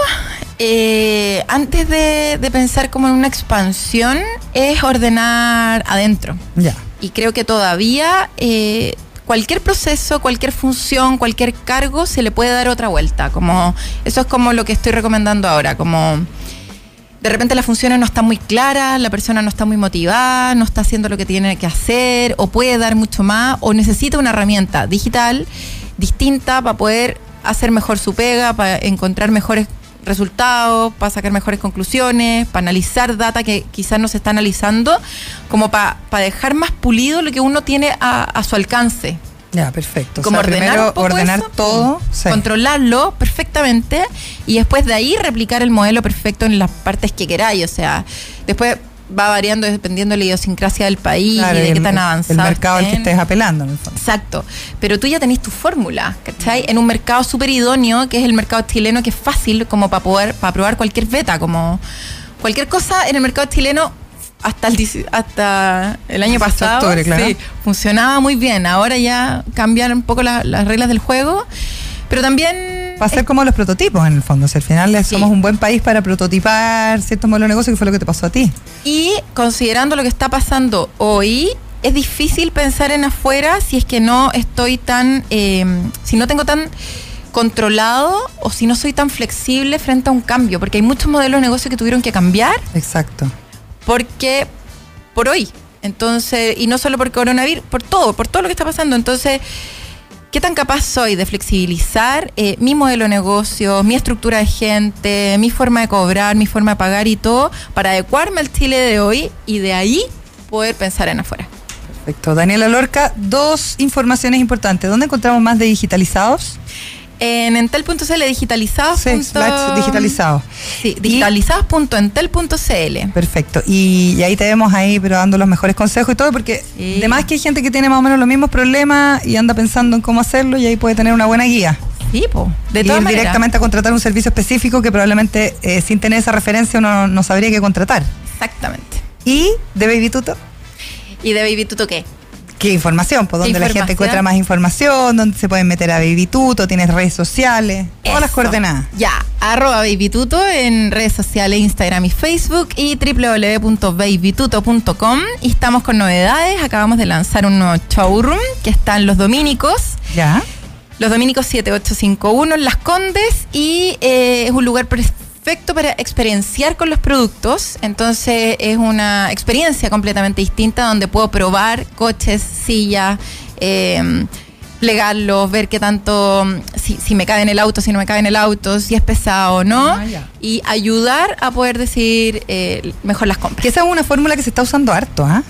eh, antes de, de pensar como en una expansión, es ordenar adentro.
Ya.
Y creo que todavía eh, cualquier proceso, cualquier función, cualquier cargo se le puede dar otra vuelta. Como eso es como lo que estoy recomendando ahora, como de repente las funciones no están muy claras, la persona no está muy motivada, no está haciendo lo que tiene que hacer, o puede dar mucho más, o necesita una herramienta digital distinta para poder hacer mejor su pega, para encontrar mejores resultados, para sacar mejores conclusiones, para analizar data que quizás no se está analizando, como para, para dejar más pulido lo que uno tiene a, a su alcance.
Ya, perfecto. O
Como
sea,
ordenar
primero ordenar
eso,
todo, sí.
controlarlo perfectamente y después de ahí replicar el modelo perfecto en las partes que queráis. O sea, después va variando dependiendo de la idiosincrasia del país
Claro,
y de
el-
qué tan
el
avanzado.
mercado al que estés apelando, en el fondo.
Exacto. Pero tú ya tenés tu fórmula, ¿cachai? En un mercado súper idóneo, que es el mercado chileno, que es fácil como para poder, para probar cualquier beta, como cualquier cosa en el mercado chileno hasta el, hasta el año
Hasta
pasado.
octubre, claro.
sí, funcionaba muy bien. Ahora ya cambiaron un poco la- las reglas del juego. Pero también.
Va a ser como los prototipos, en el fondo. Si al final
Sí.
somos un buen país para prototipar ciertos modelos de negocio, que fue lo que te pasó a ti.
Y considerando lo que está pasando hoy, es difícil pensar en afuera si es que no estoy tan, eh, si no tengo tan controlado o si no soy tan flexible frente a un cambio, porque hay muchos modelos de negocio que tuvieron que cambiar
Exacto.
porque por hoy. Entonces, y no solo por coronavirus, por todo, por todo lo que está pasando. Entonces, ¿qué tan capaz soy de flexibilizar eh, mi modelo de negocio, mi estructura de gente, mi forma de cobrar, mi forma de pagar y todo, para adecuarme al Chile de hoy y de ahí poder pensar en afuera?
Perfecto. Daniela Lorca, dos informaciones importantes. ¿Dónde encontramos más de digitalizados?
En entel.cl digitalizados.
Sí, slash digitalizados.
Sí,
Y-
digitalizados.entel.cl.
Perfecto. Y, y ahí te vemos ahí, pero dando los mejores consejos y todo, porque
Sí.
además que hay gente que tiene más o menos los mismos problemas y anda pensando en cómo hacerlo y ahí puede tener una buena guía.
Sí, po, de
Y
todas
ir
maneras.
directamente a contratar un servicio específico que probablemente eh, sin tener esa referencia uno no sabría qué contratar.
Exactamente.
Y de Baby Tuto,
¿Y de Baby Tuto qué?
¿Qué información? Pues
¿Qué
donde la gente encuentra más información, donde se pueden meter a Baby Tuto, tienes redes sociales, todas las coordenadas.
Ya, arroba babytuto en redes sociales, Instagram y Facebook y www.babytuto.com. Y estamos con novedades. Acabamos de lanzar un nuevo showroom que está en Los Dominicos.
¿Ya?
Los Dominicos 7851 en Las Condes y eh, es un lugar perfecto para experienciar con los productos. Entonces es una experiencia completamente distinta donde puedo probar coches, sillas, eh, plegarlos, ver qué tanto, si, si me cabe en el auto, si no me cabe en el auto, si es pesado o no.
Ah,
y ayudar a poder decir eh, mejor las compras.
Que esa es una fórmula que se está usando harto, ¿ah?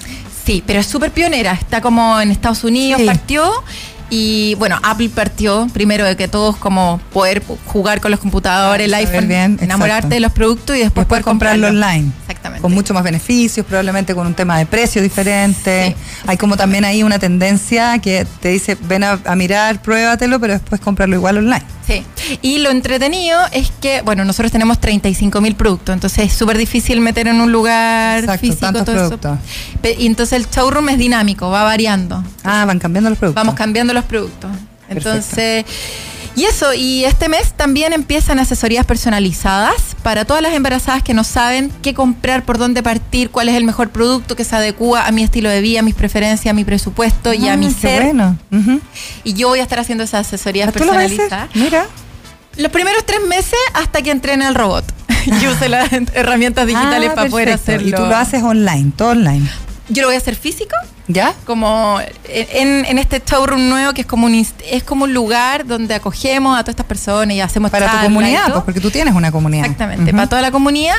Sí, pero es súper pionera. Está como en Estados Unidos,
Sí.
partió. Y bueno, Apple partió primero de que todos como poder jugar con los computadores,
Claro,
el iPhone,
bien,
enamorarte de los productos y después,
Después
poder
comprarlo online.
Exactamente.
Con mucho más beneficios, probablemente con un tema de precio diferente.
Sí.
Hay como también ahí una tendencia que te dice, ven a, a mirar, pruébatelo, pero después comprarlo igual online.
Sí. Y lo entretenido es que, bueno, nosotros tenemos 35 mil productos, entonces es súper difícil meter en un lugar
Exacto,
físico todo eso.
productos.
Pe- Y entonces el showroom es dinámico, va variando.
Ah, van cambiando los productos.
Vamos cambiando los productos.
Perfecto.
Y eso, y este mes también empiezan asesorías personalizadas para todas las embarazadas que no saben qué comprar, por dónde partir, cuál es el mejor producto que se adecua a mi estilo de vida, a mis preferencias, a mi presupuesto y a
Ah,
mi
qué
ser.
bueno.
Y yo voy a estar haciendo esas asesorías
Ah,
personalizadas.
Mira.
Los primeros tres meses hasta que entrene el robot. Yo use las herramientas digitales
Ah,
para poder hacerlo.
Y tú lo haces online, todo online.
Yo lo voy a hacer físico,
¿Ya?
como en, en este showroom nuevo que es como un es como un lugar donde acogemos a todas estas personas y hacemos
Para tu comunidad, pues, porque tú tienes una comunidad.
Exactamente, para toda la comunidad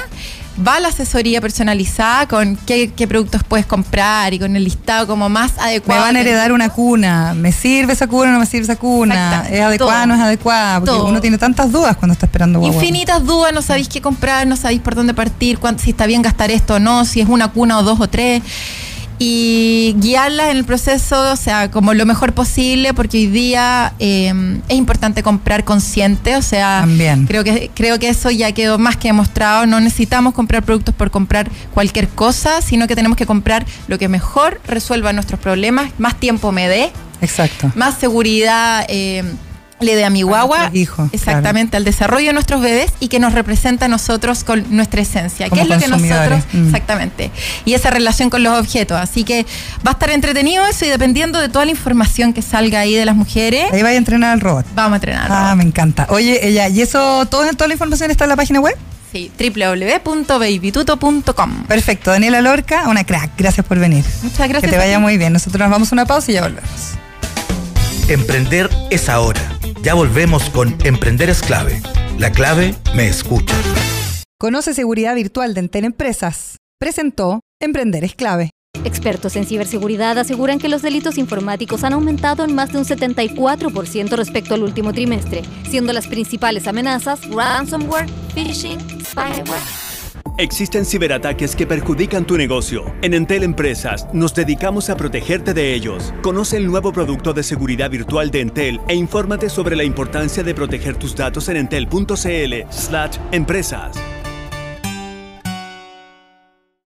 va la asesoría personalizada con qué, qué productos puedes comprar y con el listado como más
Me
adecuado.
van a heredar una cuna. ¿Me sirve esa cuna o no me sirve esa cuna? ¿Es adecuada o no es adecuada? Porque
Todo.
uno tiene tantas dudas cuando está esperando guagua.
Infinitas dudas, no sabéis qué comprar, no sabéis por dónde partir, cuán- si está bien gastar esto o no, si es una cuna o dos o tres. Y guiarlas en el proceso, o sea, como lo mejor posible, porque hoy día eh, es importante comprar consciente, o sea,
También.
creo que creo que eso ya quedó más que demostrado. No necesitamos comprar productos por comprar cualquier cosa, sino que tenemos que comprar lo que mejor resuelva nuestros problemas, más tiempo me dé,
Exacto.
más seguridad eh, le dé a mi guagua,
hijos,
exactamente, al desarrollo de nuestros bebés y que nos representa a nosotros con nuestra esencia,
Como
que es lo que nosotros,
mm.
exactamente, y esa relación con los objetos. Así que va a estar entretenido eso y dependiendo de toda la información que salga ahí de las mujeres,
Ahí vaya a entrenar al robot.
vamos a entrenar.
Ah, me encanta. Oye, ella, ¿y eso, todo, toda la información está en la página web?
Sí, www.babytuto.com.
Perfecto. Daniela Lorca, una crack. Gracias por venir.
Muchas gracias.
que te vaya muy bien. Nosotros nos vamos a una pausa y ya volvemos.
Emprender es ahora. Ya volvemos con Emprender es clave. La clave me escucha.
Conoce seguridad virtual de Entel Empresas. Presentó Emprender es clave.
Expertos en ciberseguridad aseguran que los delitos informáticos han aumentado en más de un 74% respecto al último trimestre, siendo las principales amenazas ransomware, phishing, spyware.
Existen ciberataques que perjudican tu negocio. En Entel Empresas nos dedicamos a protegerte de ellos. Conoce el nuevo producto de seguridad virtual de Entel e infórmate sobre la importancia de proteger tus datos en entel.cl/empresas.